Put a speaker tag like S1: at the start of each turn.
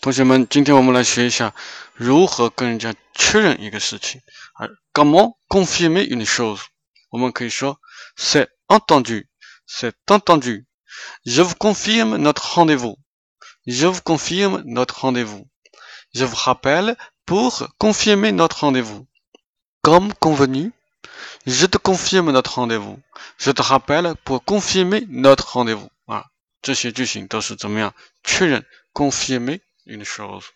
S1: 同学们，今天我们来学一下如何跟人家确认一个事情。啊，comment confirmer une chose？我们可以说 c'est entendu，c'est entendu。Je vous confirme notre rendez-vous. Je vous confirme notre rendez-vous. Je vous rappelle pour confirmer notre rendez-vous. Comme convenu, je te confirme notre rendez-vous. Je te rappelle pour confirmer notre rendez-vous. 啊，这些句型都是怎么样确认 confirmer Une chose